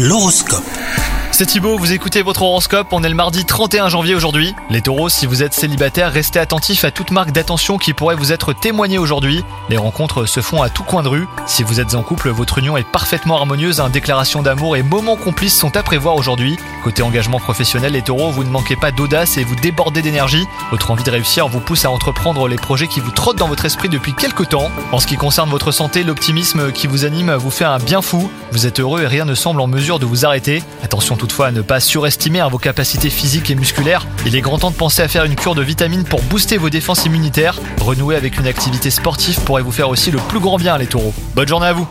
L'horoscope. C'est Thibaut, vous écoutez votre horoscope, on est le mardi 31 janvier aujourd'hui. Les taureaux, si vous êtes célibataire, restez attentifs à toute marque d'attention qui pourrait vous être témoignée aujourd'hui. Les rencontres se font à tout coin de rue. Si vous êtes en couple, votre union est parfaitement harmonieuse, un déclaration d'amour et moments complices sont à prévoir aujourd'hui. Côté engagement professionnel, les taureaux, vous ne manquez pas d'audace et vous débordez d'énergie. Votre envie de réussir vous pousse à entreprendre les projets qui vous trottent dans votre esprit depuis quelques temps. En ce qui concerne votre santé, l'optimisme qui vous anime vous fait un bien fou. Vous êtes heureux et rien ne semble en mesure de vous arrêter. Attention toutefois à ne pas surestimer vos capacités physiques et musculaires. Il est grand temps de penser à faire une cure de vitamines pour booster vos défenses immunitaires. Renouer avec une activité sportive pourrait vous faire aussi le plus grand bien les taureaux. Bonne journée à vous